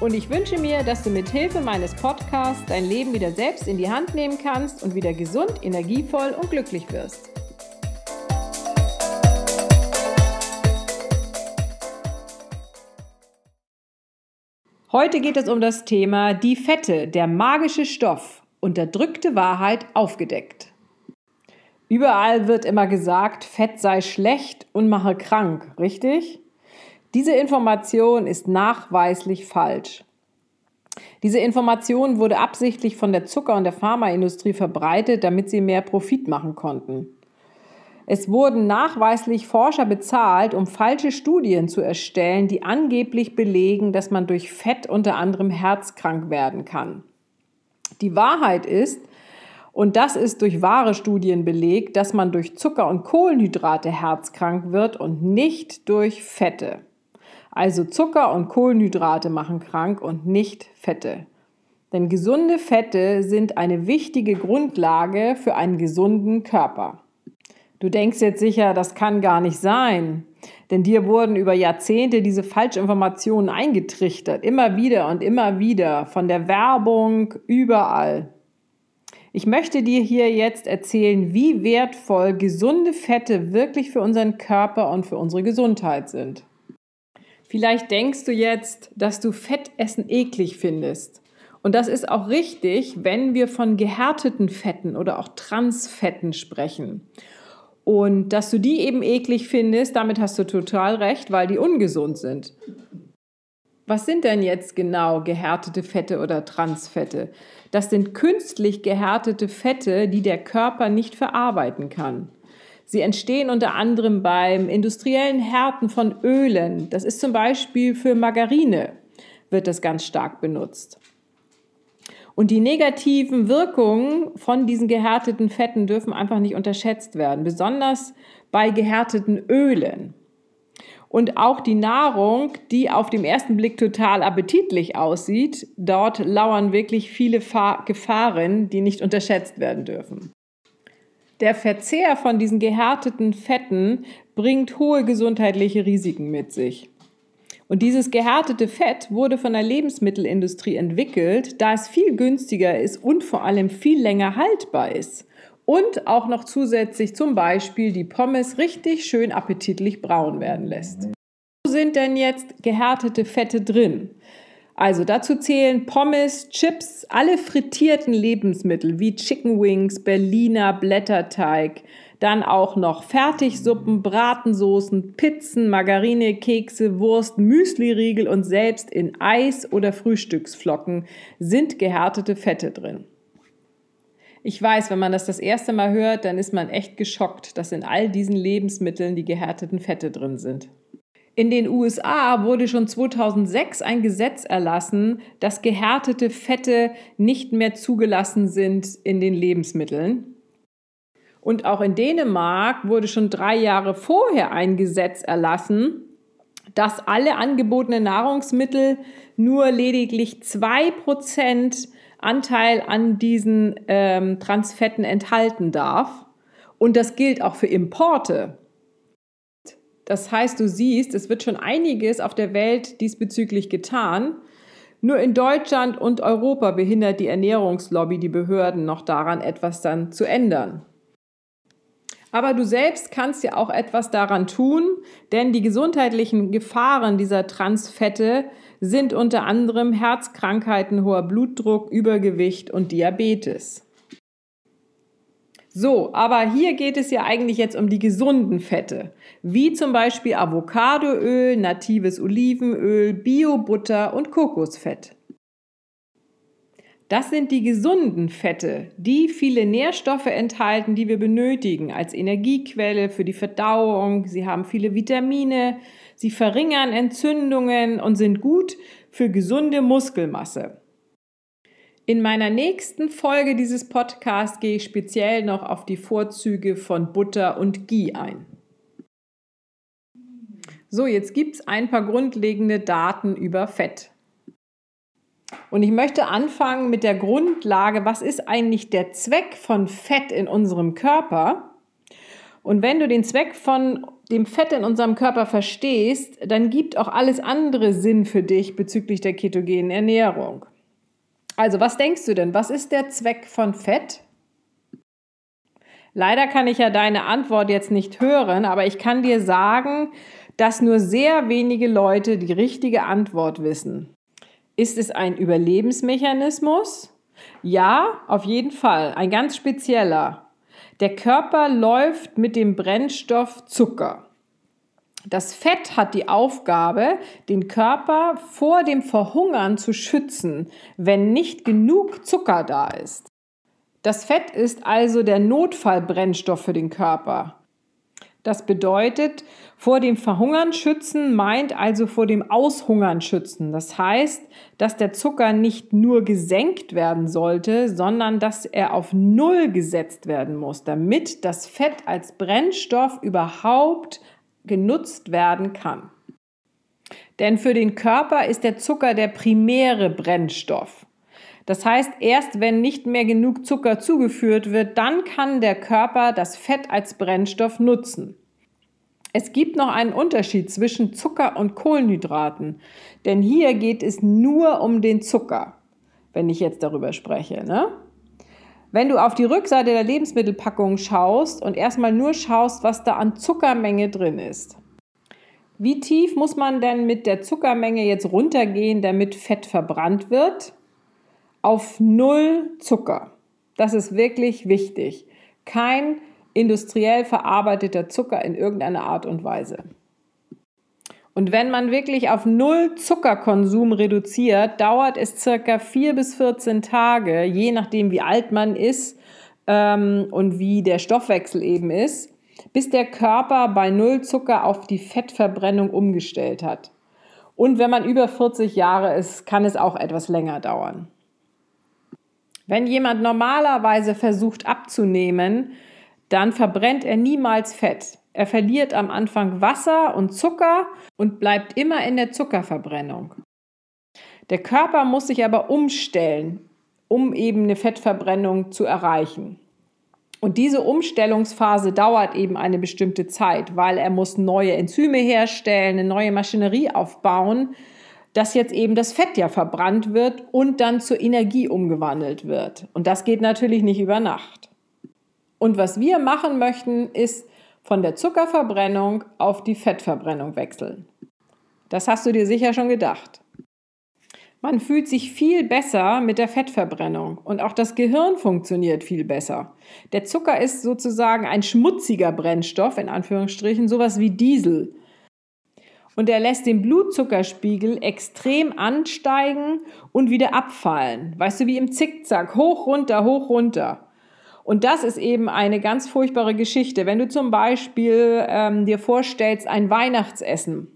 Und ich wünsche mir, dass du mit Hilfe meines Podcasts dein Leben wieder selbst in die Hand nehmen kannst und wieder gesund, energievoll und glücklich wirst. Heute geht es um das Thema die Fette, der magische Stoff, unterdrückte Wahrheit aufgedeckt. Überall wird immer gesagt, Fett sei schlecht und mache krank, richtig? Diese Information ist nachweislich falsch. Diese Information wurde absichtlich von der Zucker- und der Pharmaindustrie verbreitet, damit sie mehr Profit machen konnten. Es wurden nachweislich Forscher bezahlt, um falsche Studien zu erstellen, die angeblich belegen, dass man durch Fett unter anderem herzkrank werden kann. Die Wahrheit ist, und das ist durch wahre Studien belegt, dass man durch Zucker und Kohlenhydrate herzkrank wird und nicht durch Fette. Also Zucker und Kohlenhydrate machen krank und nicht Fette. Denn gesunde Fette sind eine wichtige Grundlage für einen gesunden Körper. Du denkst jetzt sicher, das kann gar nicht sein. Denn dir wurden über Jahrzehnte diese Falschinformationen eingetrichtert, immer wieder und immer wieder, von der Werbung, überall. Ich möchte dir hier jetzt erzählen, wie wertvoll gesunde Fette wirklich für unseren Körper und für unsere Gesundheit sind. Vielleicht denkst du jetzt, dass du Fettessen eklig findest. Und das ist auch richtig, wenn wir von gehärteten Fetten oder auch Transfetten sprechen. Und dass du die eben eklig findest, damit hast du total recht, weil die ungesund sind. Was sind denn jetzt genau gehärtete Fette oder Transfette? Das sind künstlich gehärtete Fette, die der Körper nicht verarbeiten kann. Sie entstehen unter anderem beim industriellen Härten von Ölen. Das ist zum Beispiel für Margarine, wird das ganz stark benutzt. Und die negativen Wirkungen von diesen gehärteten Fetten dürfen einfach nicht unterschätzt werden, besonders bei gehärteten Ölen. Und auch die Nahrung, die auf dem ersten Blick total appetitlich aussieht, dort lauern wirklich viele Gefahren, die nicht unterschätzt werden dürfen. Der Verzehr von diesen gehärteten Fetten bringt hohe gesundheitliche Risiken mit sich. Und dieses gehärtete Fett wurde von der Lebensmittelindustrie entwickelt, da es viel günstiger ist und vor allem viel länger haltbar ist und auch noch zusätzlich zum Beispiel die Pommes richtig schön appetitlich braun werden lässt. Wo sind denn jetzt gehärtete Fette drin? Also dazu zählen Pommes, Chips, alle frittierten Lebensmittel wie Chicken Wings, Berliner Blätterteig, dann auch noch Fertigsuppen, Bratensoßen, Pizzen, Margarine, Kekse, Wurst, Müsliriegel und selbst in Eis oder Frühstücksflocken sind gehärtete Fette drin. Ich weiß, wenn man das das erste Mal hört, dann ist man echt geschockt, dass in all diesen Lebensmitteln die gehärteten Fette drin sind. In den USA wurde schon 2006 ein Gesetz erlassen, dass gehärtete Fette nicht mehr zugelassen sind in den Lebensmitteln. Und auch in Dänemark wurde schon drei Jahre vorher ein Gesetz erlassen, dass alle angebotenen Nahrungsmittel nur lediglich zwei Prozent Anteil an diesen ähm, Transfetten enthalten darf. Und das gilt auch für Importe. Das heißt, du siehst, es wird schon einiges auf der Welt diesbezüglich getan. Nur in Deutschland und Europa behindert die Ernährungslobby die Behörden noch daran, etwas dann zu ändern. Aber du selbst kannst ja auch etwas daran tun, denn die gesundheitlichen Gefahren dieser Transfette sind unter anderem Herzkrankheiten, hoher Blutdruck, Übergewicht und Diabetes. So, aber hier geht es ja eigentlich jetzt um die gesunden Fette, wie zum Beispiel Avocadoöl, natives Olivenöl, Biobutter und Kokosfett. Das sind die gesunden Fette, die viele Nährstoffe enthalten, die wir benötigen als Energiequelle für die Verdauung. Sie haben viele Vitamine, sie verringern Entzündungen und sind gut für gesunde Muskelmasse. In meiner nächsten Folge dieses Podcasts gehe ich speziell noch auf die Vorzüge von Butter und Ghee ein. So, jetzt gibt es ein paar grundlegende Daten über Fett. Und ich möchte anfangen mit der Grundlage, was ist eigentlich der Zweck von Fett in unserem Körper? Und wenn du den Zweck von dem Fett in unserem Körper verstehst, dann gibt auch alles andere Sinn für dich bezüglich der ketogenen Ernährung. Also, was denkst du denn? Was ist der Zweck von Fett? Leider kann ich ja deine Antwort jetzt nicht hören, aber ich kann dir sagen, dass nur sehr wenige Leute die richtige Antwort wissen. Ist es ein Überlebensmechanismus? Ja, auf jeden Fall, ein ganz spezieller. Der Körper läuft mit dem Brennstoff Zucker. Das Fett hat die Aufgabe, den Körper vor dem Verhungern zu schützen, wenn nicht genug Zucker da ist. Das Fett ist also der Notfallbrennstoff für den Körper. Das bedeutet, vor dem Verhungern schützen meint also vor dem Aushungern schützen. Das heißt, dass der Zucker nicht nur gesenkt werden sollte, sondern dass er auf Null gesetzt werden muss, damit das Fett als Brennstoff überhaupt genutzt werden kann. Denn für den Körper ist der Zucker der primäre Brennstoff. Das heißt, erst wenn nicht mehr genug Zucker zugeführt wird, dann kann der Körper das Fett als Brennstoff nutzen. Es gibt noch einen Unterschied zwischen Zucker und Kohlenhydraten, denn hier geht es nur um den Zucker, wenn ich jetzt darüber spreche. Ne? Wenn du auf die Rückseite der Lebensmittelpackung schaust und erstmal nur schaust, was da an Zuckermenge drin ist. Wie tief muss man denn mit der Zuckermenge jetzt runtergehen, damit Fett verbrannt wird? Auf null Zucker. Das ist wirklich wichtig. Kein industriell verarbeiteter Zucker in irgendeiner Art und Weise. Und wenn man wirklich auf null Zuckerkonsum reduziert, dauert es circa vier bis 14 Tage, je nachdem wie alt man ist ähm, und wie der Stoffwechsel eben ist, bis der Körper bei null Zucker auf die Fettverbrennung umgestellt hat. Und wenn man über 40 Jahre ist, kann es auch etwas länger dauern. Wenn jemand normalerweise versucht abzunehmen, dann verbrennt er niemals Fett. Er verliert am Anfang Wasser und Zucker und bleibt immer in der Zuckerverbrennung. Der Körper muss sich aber umstellen, um eben eine Fettverbrennung zu erreichen. Und diese Umstellungsphase dauert eben eine bestimmte Zeit, weil er muss neue Enzyme herstellen, eine neue Maschinerie aufbauen, dass jetzt eben das Fett ja verbrannt wird und dann zur Energie umgewandelt wird. Und das geht natürlich nicht über Nacht. Und was wir machen möchten, ist von der Zuckerverbrennung auf die Fettverbrennung wechseln. Das hast du dir sicher schon gedacht. Man fühlt sich viel besser mit der Fettverbrennung und auch das Gehirn funktioniert viel besser. Der Zucker ist sozusagen ein schmutziger Brennstoff, in Anführungsstrichen, sowas wie Diesel. Und er lässt den Blutzuckerspiegel extrem ansteigen und wieder abfallen. Weißt du, wie im Zickzack, hoch, runter, hoch, runter. Und das ist eben eine ganz furchtbare Geschichte. Wenn du zum Beispiel ähm, dir vorstellst, ein Weihnachtsessen,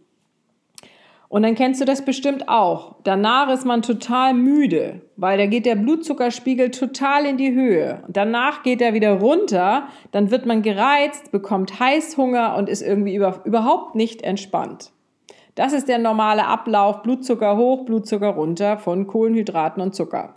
und dann kennst du das bestimmt auch. Danach ist man total müde, weil da geht der Blutzuckerspiegel total in die Höhe. Danach geht er wieder runter, dann wird man gereizt, bekommt Heißhunger und ist irgendwie über, überhaupt nicht entspannt. Das ist der normale Ablauf, Blutzucker hoch, Blutzucker runter von Kohlenhydraten und Zucker.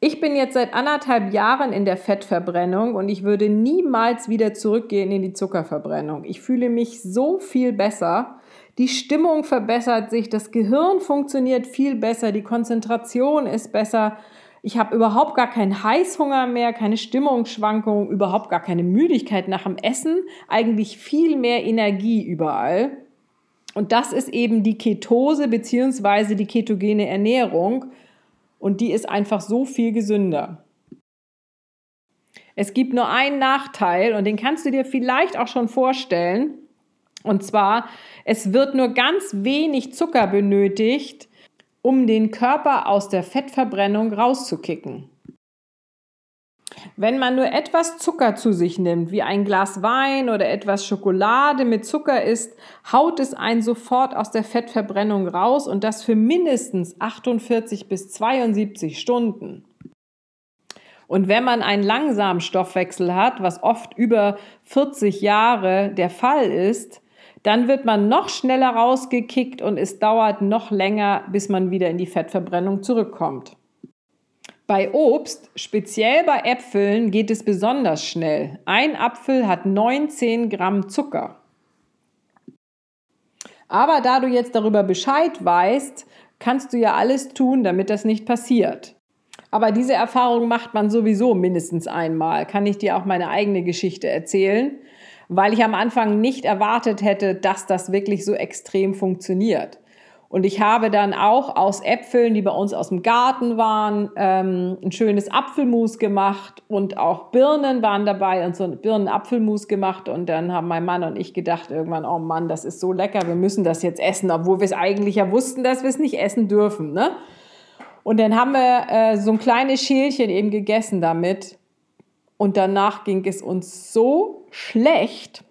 Ich bin jetzt seit anderthalb Jahren in der Fettverbrennung und ich würde niemals wieder zurückgehen in die Zuckerverbrennung. Ich fühle mich so viel besser. Die Stimmung verbessert sich, das Gehirn funktioniert viel besser, die Konzentration ist besser. Ich habe überhaupt gar keinen Heißhunger mehr, keine Stimmungsschwankungen, überhaupt gar keine Müdigkeit nach dem Essen, eigentlich viel mehr Energie überall. Und das ist eben die Ketose bzw. die ketogene Ernährung. Und die ist einfach so viel gesünder. Es gibt nur einen Nachteil und den kannst du dir vielleicht auch schon vorstellen. Und zwar, es wird nur ganz wenig Zucker benötigt, um den Körper aus der Fettverbrennung rauszukicken. Wenn man nur etwas Zucker zu sich nimmt, wie ein Glas Wein oder etwas Schokolade mit Zucker isst, haut es einen sofort aus der Fettverbrennung raus und das für mindestens 48 bis 72 Stunden. Und wenn man einen langsamen Stoffwechsel hat, was oft über 40 Jahre der Fall ist, dann wird man noch schneller rausgekickt und es dauert noch länger, bis man wieder in die Fettverbrennung zurückkommt. Bei Obst, speziell bei Äpfeln, geht es besonders schnell. Ein Apfel hat 19 Gramm Zucker. Aber da du jetzt darüber Bescheid weißt, kannst du ja alles tun, damit das nicht passiert. Aber diese Erfahrung macht man sowieso mindestens einmal. Kann ich dir auch meine eigene Geschichte erzählen, weil ich am Anfang nicht erwartet hätte, dass das wirklich so extrem funktioniert. Und ich habe dann auch aus Äpfeln, die bei uns aus dem Garten waren, ähm, ein schönes Apfelmus gemacht und auch Birnen waren dabei und so ein Birnenapfelmus gemacht. Und dann haben mein Mann und ich gedacht irgendwann, oh Mann, das ist so lecker, wir müssen das jetzt essen, obwohl wir es eigentlich ja wussten, dass wir es nicht essen dürfen. Ne? Und dann haben wir äh, so ein kleines Schälchen eben gegessen damit. Und danach ging es uns so schlecht,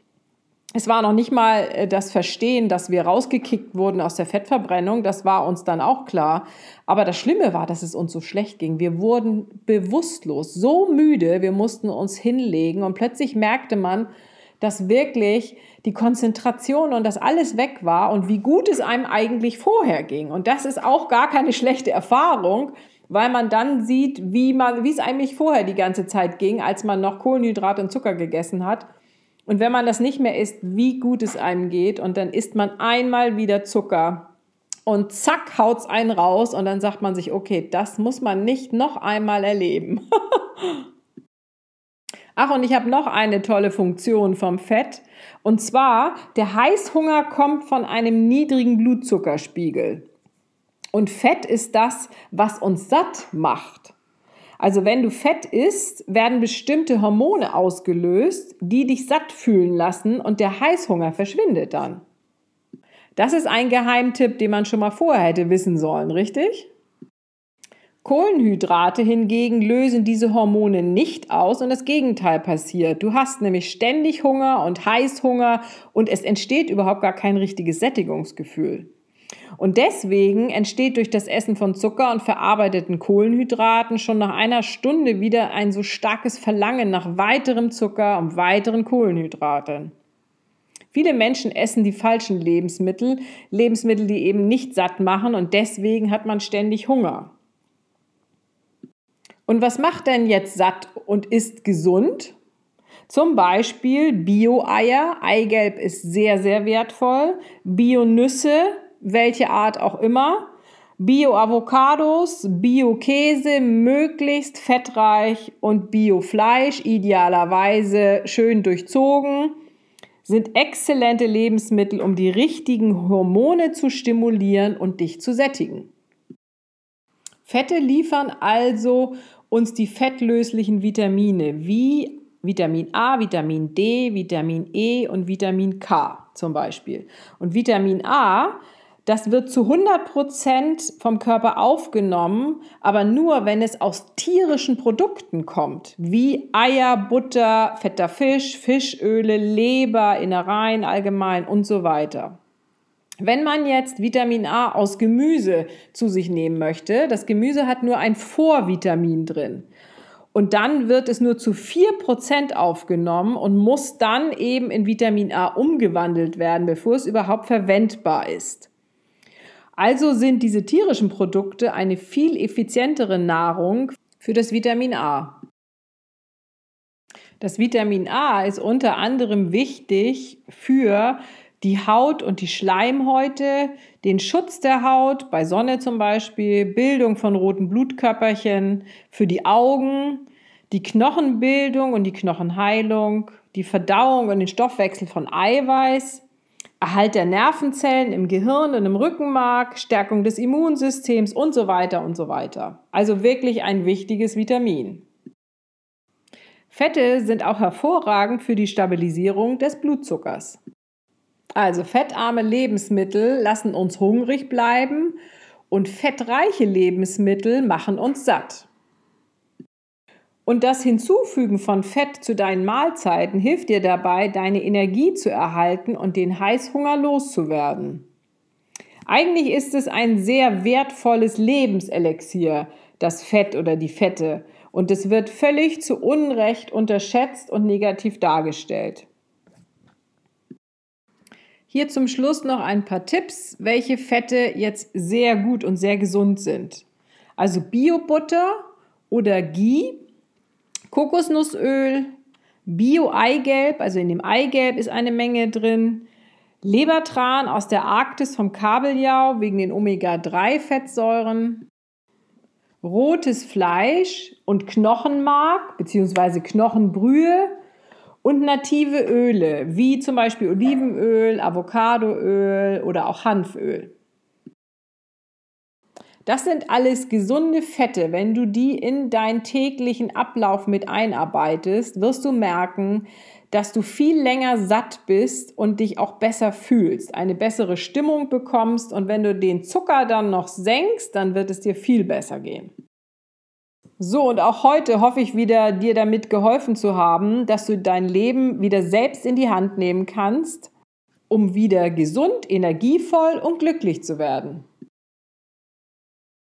es war noch nicht mal äh, das Verstehen, dass wir rausgekickt wurden aus der Fettverbrennung. Das war uns dann auch klar. Aber das Schlimme war, dass es uns so schlecht ging. Wir wurden bewusstlos, so müde, wir mussten uns hinlegen und plötzlich merkte man, dass wirklich die Konzentration und das alles weg war und wie gut es einem eigentlich vorher ging. Und das ist auch gar keine schlechte Erfahrung, weil man dann sieht, wie man, wie es eigentlich vorher die ganze Zeit ging, als man noch Kohlenhydrat und Zucker gegessen hat und wenn man das nicht mehr isst, wie gut es einem geht. Und dann isst man einmal wieder Zucker. Und zack, haut es einen raus. Und dann sagt man sich, okay, das muss man nicht noch einmal erleben. Ach, und ich habe noch eine tolle Funktion vom Fett. Und zwar, der Heißhunger kommt von einem niedrigen Blutzuckerspiegel. Und Fett ist das, was uns satt macht. Also wenn du Fett isst, werden bestimmte Hormone ausgelöst, die dich satt fühlen lassen und der Heißhunger verschwindet dann. Das ist ein Geheimtipp, den man schon mal vorher hätte wissen sollen, richtig? Kohlenhydrate hingegen lösen diese Hormone nicht aus und das Gegenteil passiert. Du hast nämlich ständig Hunger und Heißhunger und es entsteht überhaupt gar kein richtiges Sättigungsgefühl. Und deswegen entsteht durch das Essen von Zucker und verarbeiteten Kohlenhydraten schon nach einer Stunde wieder ein so starkes Verlangen nach weiterem Zucker und weiteren Kohlenhydraten. Viele Menschen essen die falschen Lebensmittel, Lebensmittel, die eben nicht satt machen und deswegen hat man ständig Hunger. Und was macht denn jetzt satt und ist gesund? Zum Beispiel Bio-Eier, Eigelb ist sehr, sehr wertvoll, Bio-Nüsse, welche Art auch immer. Bio-Avocados, Bio-Käse, möglichst fettreich und Bio-Fleisch, idealerweise schön durchzogen, sind exzellente Lebensmittel, um die richtigen Hormone zu stimulieren und dich zu sättigen. Fette liefern also uns die fettlöslichen Vitamine wie Vitamin A, Vitamin D, Vitamin E und Vitamin K zum Beispiel. Und Vitamin A das wird zu 100 Prozent vom Körper aufgenommen, aber nur, wenn es aus tierischen Produkten kommt, wie Eier, Butter, fetter Fisch, Fischöle, Leber, Innereien allgemein und so weiter. Wenn man jetzt Vitamin A aus Gemüse zu sich nehmen möchte, das Gemüse hat nur ein Vorvitamin drin. Und dann wird es nur zu 4% aufgenommen und muss dann eben in Vitamin A umgewandelt werden, bevor es überhaupt verwendbar ist. Also sind diese tierischen Produkte eine viel effizientere Nahrung für das Vitamin A. Das Vitamin A ist unter anderem wichtig für die Haut und die Schleimhäute, den Schutz der Haut, bei Sonne zum Beispiel, Bildung von roten Blutkörperchen, für die Augen, die Knochenbildung und die Knochenheilung, die Verdauung und den Stoffwechsel von Eiweiß, Erhalt der Nervenzellen im Gehirn und im Rückenmark, Stärkung des Immunsystems und so weiter und so weiter. Also wirklich ein wichtiges Vitamin. Fette sind auch hervorragend für die Stabilisierung des Blutzuckers. Also fettarme Lebensmittel lassen uns hungrig bleiben und fettreiche Lebensmittel machen uns satt. Und das Hinzufügen von Fett zu deinen Mahlzeiten hilft dir dabei, deine Energie zu erhalten und den Heißhunger loszuwerden. Eigentlich ist es ein sehr wertvolles Lebenselixier, das Fett oder die Fette, und es wird völlig zu Unrecht unterschätzt und negativ dargestellt. Hier zum Schluss noch ein paar Tipps, welche Fette jetzt sehr gut und sehr gesund sind. Also Biobutter oder Ghee, Kokosnussöl, Bio-Eigelb, also in dem Eigelb ist eine Menge drin, Lebertran aus der Arktis vom Kabeljau wegen den Omega-3-Fettsäuren, rotes Fleisch und Knochenmark bzw. Knochenbrühe und native Öle, wie zum Beispiel Olivenöl, Avocadoöl oder auch Hanföl. Das sind alles gesunde Fette. Wenn du die in deinen täglichen Ablauf mit einarbeitest, wirst du merken, dass du viel länger satt bist und dich auch besser fühlst, eine bessere Stimmung bekommst und wenn du den Zucker dann noch senkst, dann wird es dir viel besser gehen. So, und auch heute hoffe ich wieder, dir damit geholfen zu haben, dass du dein Leben wieder selbst in die Hand nehmen kannst, um wieder gesund, energievoll und glücklich zu werden.